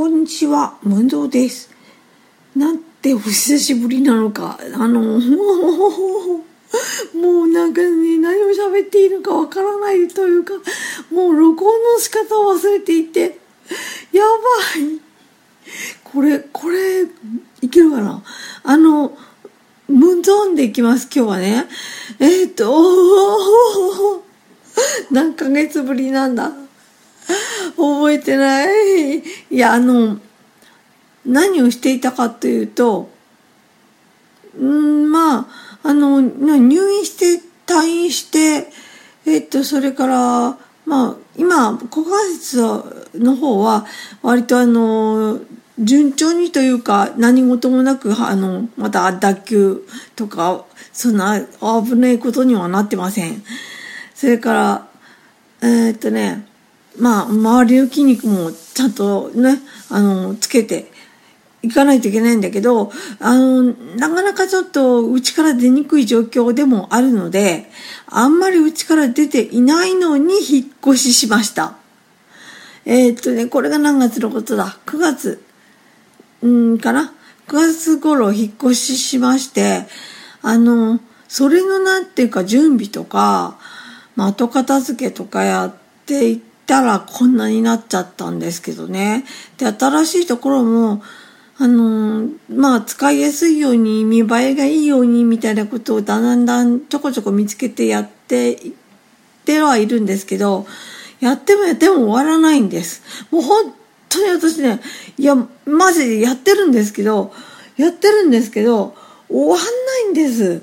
こんにちは、ムンドです。なんてお久しぶりなのか。あの、もう、もうなんかね、何を喋っていいのかわからないというか、もう録音の仕方を忘れていて、やばい。これ、これ、いけるかな？あの、ムンゾーンでいきます、今日はね。えっ、と、何ヶ月ぶりなんだ？覚えてない。いや、あの、何をしていたかというと、んまあ、あの、入院して、退院して、えっと、それから、まあ、今、股関節の方は、割とあの、順調にというか、何事もなく、あの、また脱臼とか、そんな危ないことにはなってません。それから、えー、っとね、まあ、周りの筋肉もちゃんとね、あの、つけていかないといけないんだけど、あの、なかなかちょっと内から出にくい状況でもあるので、あんまり内から出ていないのに引っ越ししました。えー、っとね、これが何月のことだ ?9 月、うんかな ?9 月頃引っ越ししまして、あの、それのなんていうか準備とか、まあ、後片付けとかやっていったらこんなになっちゃったんですけどね。で、新しいところも、あのまあ、使いやすいように、見栄えがいいように、みたいなことをだんだんちょこちょこ見つけてやっていってはいるんですけど、やってもやっても終わらないんです。もう本当に私ね、いや、マジでやってるんですけど、やってるんですけど、終わんないんです。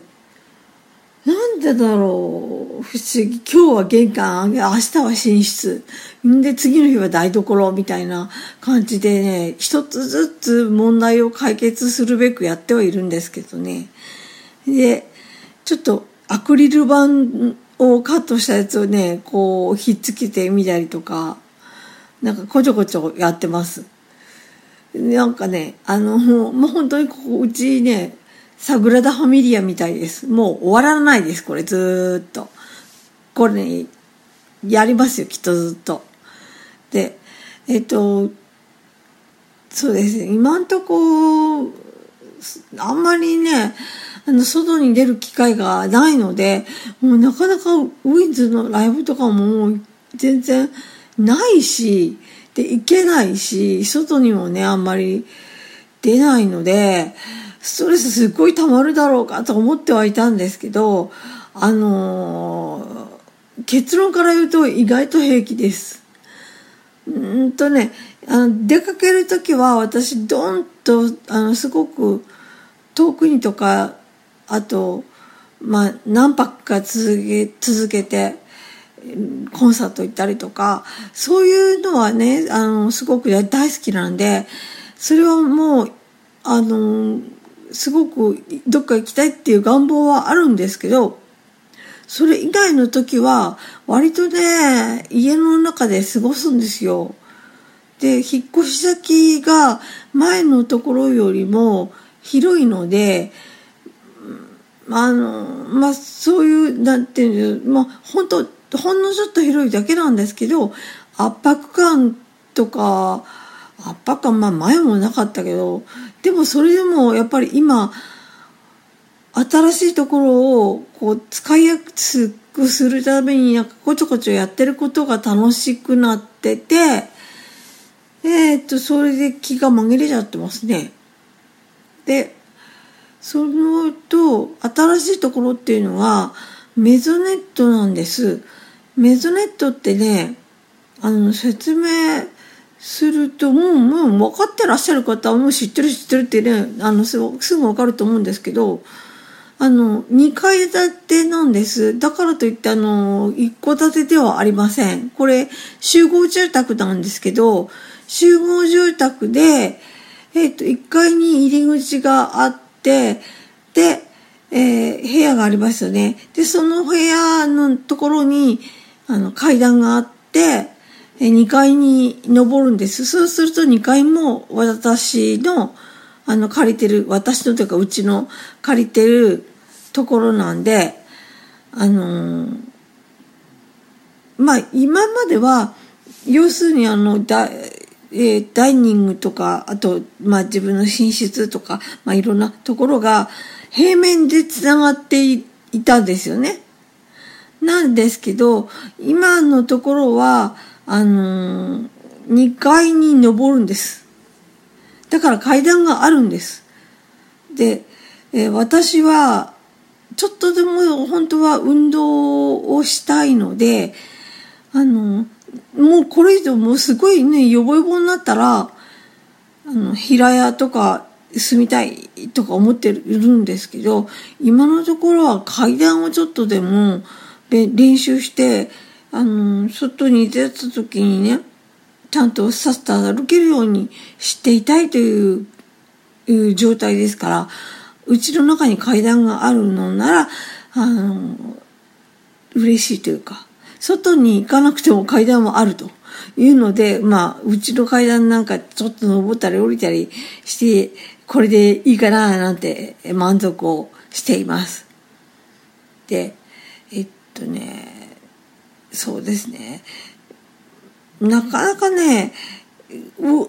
なんでだろう？不思議。今日は玄関、明日は寝室。んで、次の日は台所みたいな感じでね、一つずつ問題を解決するべくやってはいるんですけどね。で、ちょっとアクリル板をカットしたやつをね、こう、ひっつけてみたりとか、なんかこちょこちょやってます。なんかね、あの、もう本当にここ、うちね、サグラダ・ファミリアみたいです。もう終わらないです、これ、ずっと。これね、やりますよ、きっとずっと。で、えっと、そうですね、今んとこ、あんまりね、あの、外に出る機会がないので、もうなかなかウィンズのライブとかも全然ないし、で、行けないし、外にもね、あんまり出ないので、ストレスすっごい溜まるだろうかと思ってはいたんですけど、あのー、結論から言うと意外と平気です。うんとね、あの出かける時は私ドンとあのすごく遠くにとかあと、まあ、何泊か続け続けてコンサート行ったりとかそういうのはねあのすごく大好きなんでそれはもうあのすごくどっか行きたいっていう願望はあるんですけど、それ以外の時は割とね、家の中で過ごすんですよ。で、引っ越し先が前のところよりも広いので、あの、まあ、そういう、なんていうの、まあ、本当ほんのちょっと広いだけなんですけど、圧迫感とか、圧迫感、まあ前もなかったけど、でもそれでもやっぱり今、新しいところをこう使いやすくするためになんかこちょこちょやってることが楽しくなってて、えー、っと、それで気が紛れちゃってますね。で、そのと、新しいところっていうのは、メゾネットなんです。メゾネットってね、あの、説明すると、もう、もう分かってらっしゃる方はもう知ってる知ってるってね、あの、すぐ、すぐ分かると思うんですけど、あの、2階建てなんです。だからといって、あの、1戸建てではありません。これ、集合住宅なんですけど、集合住宅で、えっ、ー、と、1階に入り口があって、で、えー、部屋がありますよね。で、その部屋のところに、あの、階段があって、2階に登るんです。そうすると2階も私の、あの、借りてる、私のというかうちの借りてるところなんで、あのー、まあ、今までは、要するにあの、だ、えー、ダイニングとか、あと、まあ自分の寝室とか、まあいろんなところが平面で繋がっていたんですよね。なんですけど、今のところは、あのー、2階に登るんです。だから階段があるんです。で、えー、私は、ちょっとでも本当は運動をしたいので、あの、もうこれ以上もうすごいね、ヨボヨボになったら、あの、平屋とか住みたいとか思ってるんですけど、今のところは階段をちょっとでも練習して、あの、外に出た時にね、ちゃんとさっと歩けるようにしていたいといういう状態ですから、うちの中に階段があるのなら、あの、嬉しいというか、外に行かなくても階段もあるというので、まあ、うちの階段なんかちょっと登ったり降りたりして、これでいいかななんて満足をしています。で、えっとね、そうですね。なかなかね、動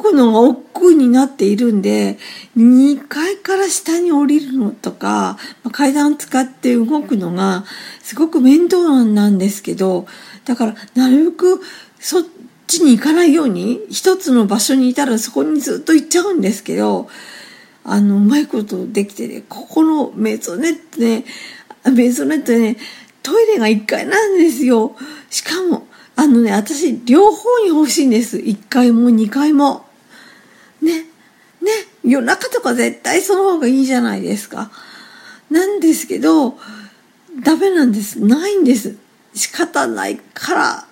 くのが億劫になっているんで、2階から下に降りるのとか、階段使って動くのがすごく面倒なんですけど、だからなるべくそっちに行かないように、一つの場所にいたらそこにずっと行っちゃうんですけど、あの、うまいことできてね、ここのメゾネットね、メゾネットね、トイレが1階なんですよ。しかも、あのね、私、両方に欲しいんです。1階も2階も。ね。ね。夜中とか絶対その方がいいじゃないですか。なんですけど、ダメなんです。ないんです。仕方ないから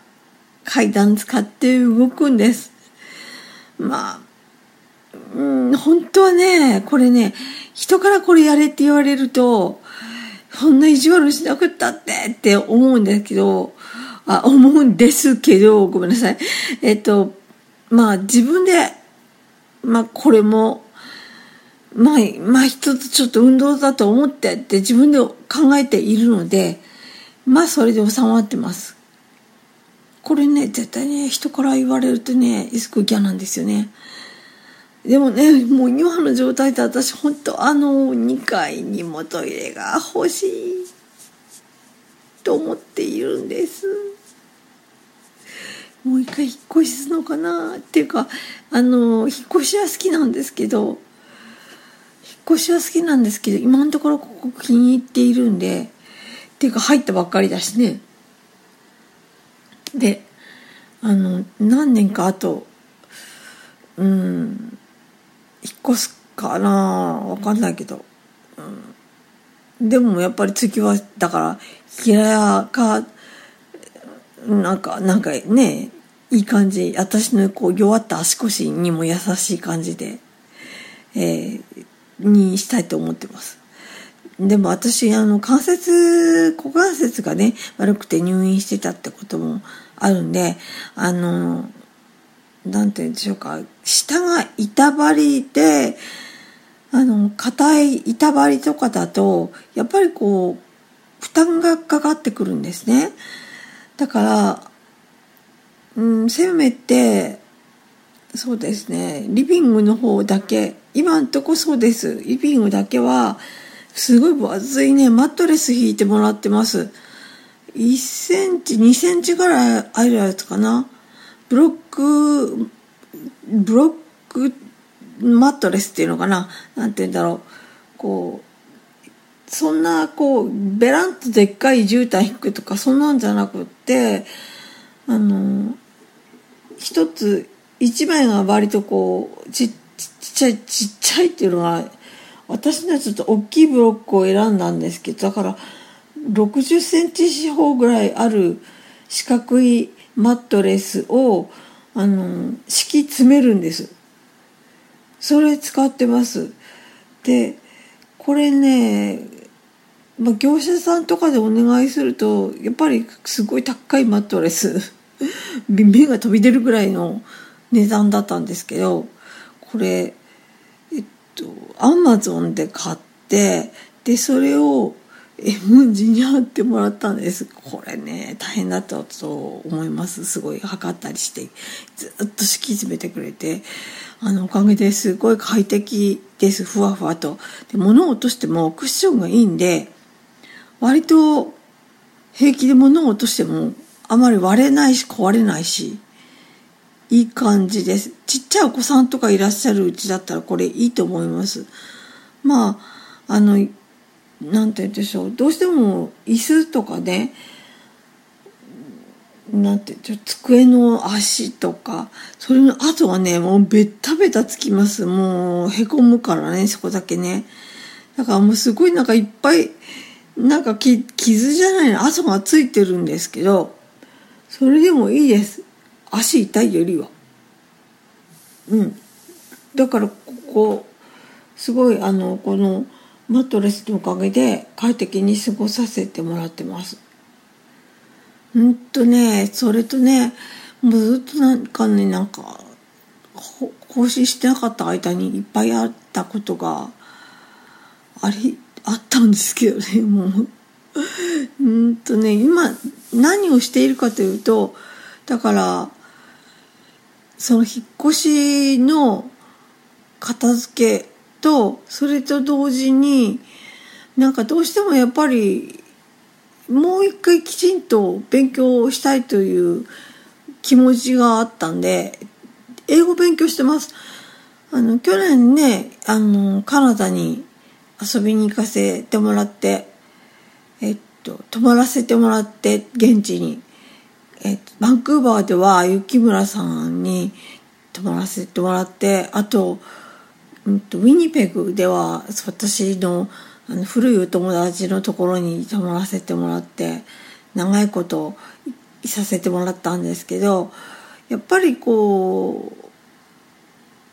階段使って動くんです。まあ、うん、本当はね、これね、人からこれやれって言われると、そんな意地悪しなくったってって思うんですけど、あ思うんですけど、ごめんなさい。えっと、まあ自分で、まあこれも、まあ、まあ一つちょっと運動だと思ってって自分で考えているので、まあそれで収まってます。これね、絶対ね、人から言われるとね、すごい嫌なんですよね。でもね、もう今の状態で私本当あの2階にもトイレが欲しいと思っているんです。もう一回引っ越しするのかな？っていうかあの引っ越しは好きなんですけど引っ越しは好きなんですけど今のところここ気に入っているんでっていうか入ったばっかりだしねであの何年か後うん引っ越すかなわかんないけど、うん、でもやっぱり次はだから平屋かなんかなんかねいい感じ。私のこう弱った足腰にも優しい感じで、えー、にしたいと思ってます。でも私あの関節股関節がね悪くて入院してたってこともあるんであのなんて言うんでしょうか下が板張りであの硬い板張りとかだとやっぱりこう負担がかかってくるんですねだからうん、せめて、そうですね、リビングの方だけ、今んとこそうです。リビングだけは、すごい分厚いね、マットレス引いてもらってます。1センチ、2センチぐらいあるやつかな。ブロック、ブロックマットレスっていうのかな？なんて言うんだろう。こう、そんな、こう、ベランとでっかい絨毯引くとか、そんなんじゃなくって、あの、一つ一枚が割とこうちっちゃいちっちゃいっていうのは私のはちょっと大きいブロックを選んだんですけどだから60センチ四方ぐらいある四角いマットレスをあの敷き詰めるんです。それ使ってます。でこれね、まあ、業者さんとかでお願いするとやっぱりすごい高いマットレス目が飛び出るぐらいの値段だったんですけどこれえっとアマゾンで買ってでそれをムンジに貼ってもらったんです。これね大変だったと思います。すごい測ったりしてずっと敷き詰めてくれてあのおかげですごい快適です。ふわふわと。で物を落としてもクッションがいいんで割と平気で物を落としてもあまり割れないし壊れないしいい感じです。ちっちゃいお子さんとかいらっしゃるうちだったらこれいいと思います。まああのなんて言うんでしょう。どうしても椅子とかねなんて机の足とかそれの後はねもうベッタベタつきます。もうへこむからねそこだけね。だからもうすごいなんかいっぱいなんか傷じゃないの跡がついてるんですけどそれでもいいです。足痛いよりは。うん。だからここすごいあのこのマットレスのおかげで快適に過ごさせてもらってます。うんとね、それとね、もうずっとなんかね、なんか、更新してなかった間にいっぱいあったことがあり、あったんですけどね、もう。うんとね、今何をしているかというと、だから、その引っ越しの片付けとそれと同時になんかどうしてもやっぱりもう一回きちんと勉強をしたいという気持ちがあったんで英語勉強してます。あの去年ねあのカナダに遊びに行かせてもらってえっと泊まらせてもらって現地に。えっとバンクーバーでは雪村さんに泊まらせてもらってあと、ウィニペグでは私のあの古いお友達のところに泊まらせてもらって長いこといさせてもらったんですけどやっぱりこう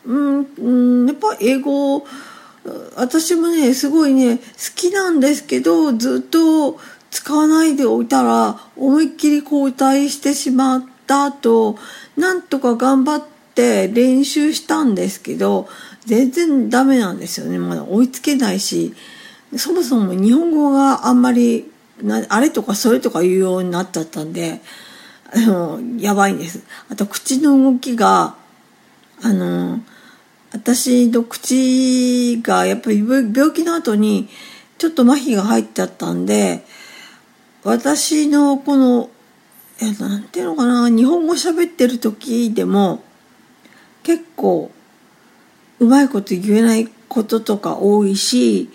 うん、やっぱ英語私もねすごいね好きなんですけどずっと使わないでおいたら思いっきり後退してしまった後なんとか頑張って練習したんですけど全然ダメなんですよね。まだ追いつけないしそもそも日本語があんまりあれとかそれとか言うようになっちゃったんであのやばいんです。あと口の動きがあの私の口がやっぱり病気の後にちょっと麻痺が入っちゃったんで私のこの何ていうのかな日本語喋ってる時でも結構うまいこと言えないこととか多いし、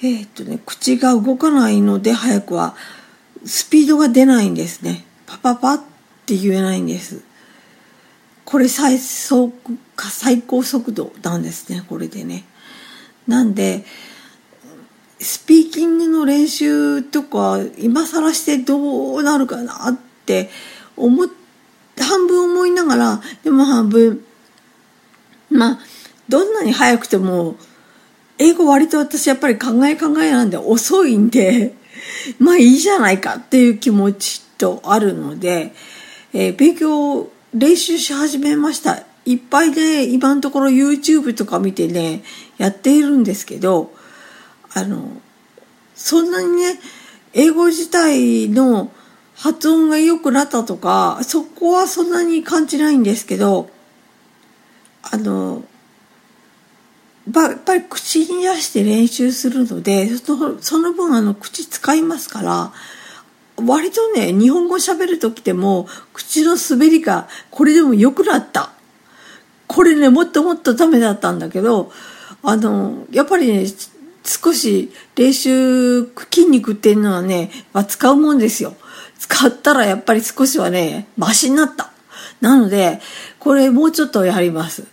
えー、っとね、口が動かないので早くはスピードが出ないんですね。パパパって言えないんです。これ最速か最高速度なんですね、これでね。なんで、スピーキングの練習とか今更してどうなるかなって思っ半分思いながらでも半分まあどんなに早くても、英語割と私やっぱり考え考えなんで遅いんで、まあいいじゃないかっていう気持ちとあるので、えー、勉強練習し始めました。いっぱいで、ね、今のところ YouTube とか見てね、やっているんですけど、あの、そんなにね、英語自体の発音が良くなったとか、そこはそんなに感じないんですけど、あの、やっぱり口に出して練習するのでその分あの口使いますから割とね日本語喋る時でも口の滑りがこれでも良くなった。これねもっともっとダメだったんだけどあのやっぱりね少し練習筋肉っていうのはね、まあ、使うもんですよ。使ったらやっぱり少しはねマシになった。なのでこれもうちょっとやります。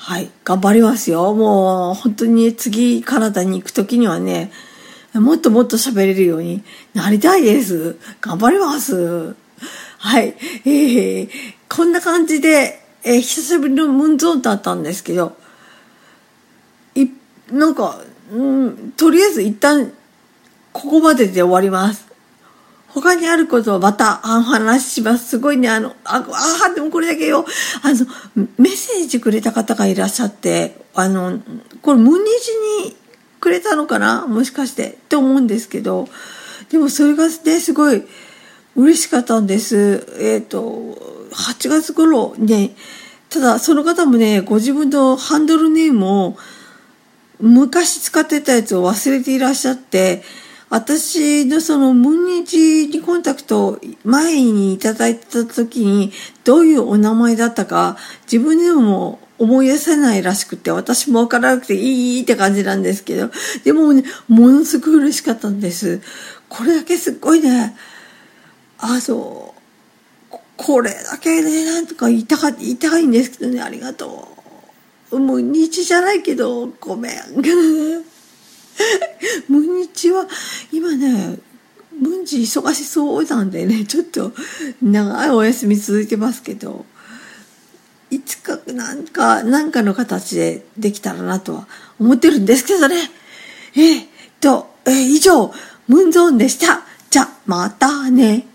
はい、頑張りますよ。もう本当に次カナダに行く時にはね、もっともっと喋れるようになりたいです。頑張ります。はい。えー、こんな感じで、えー、久しぶりのムンゾーンだったんですけど、い、なんか、うん、とりあえず一旦、ここまでで終わります。他にあることをまたお話しします。すごいね、あの、あ、あ、でもこれだけよ。あの、メッセージくれた方がいらっしゃって、あの、これ、ムニジにくれたのかな？もしかしてって思うんですけどでもそれがねすごい嬉しかったんですえっ、ー、と8月頃ねただその方もねご自分のハンドルネームを昔使ってたやつを忘れていらっしゃって私のそのムンニチにコンタクト前にいただいた時にどういうお名前だったか自分でも思い出せないらしくて私もわからなくていいって感じなんですけどでもねものすごい嬉しかったんです。これだけすっごいねあそうこれだけねなんとか言いたか言いたいんですけどねありがとう。もう日じゃないけどごめん。ムンチは今ねムンチ忙しそうなんでねちょっと長いお休み続いてますけどいつかなんか何かの形でできたらなとは思ってるんですけどね。え、っと、え、以上ムンゾーンでした。じゃまたね。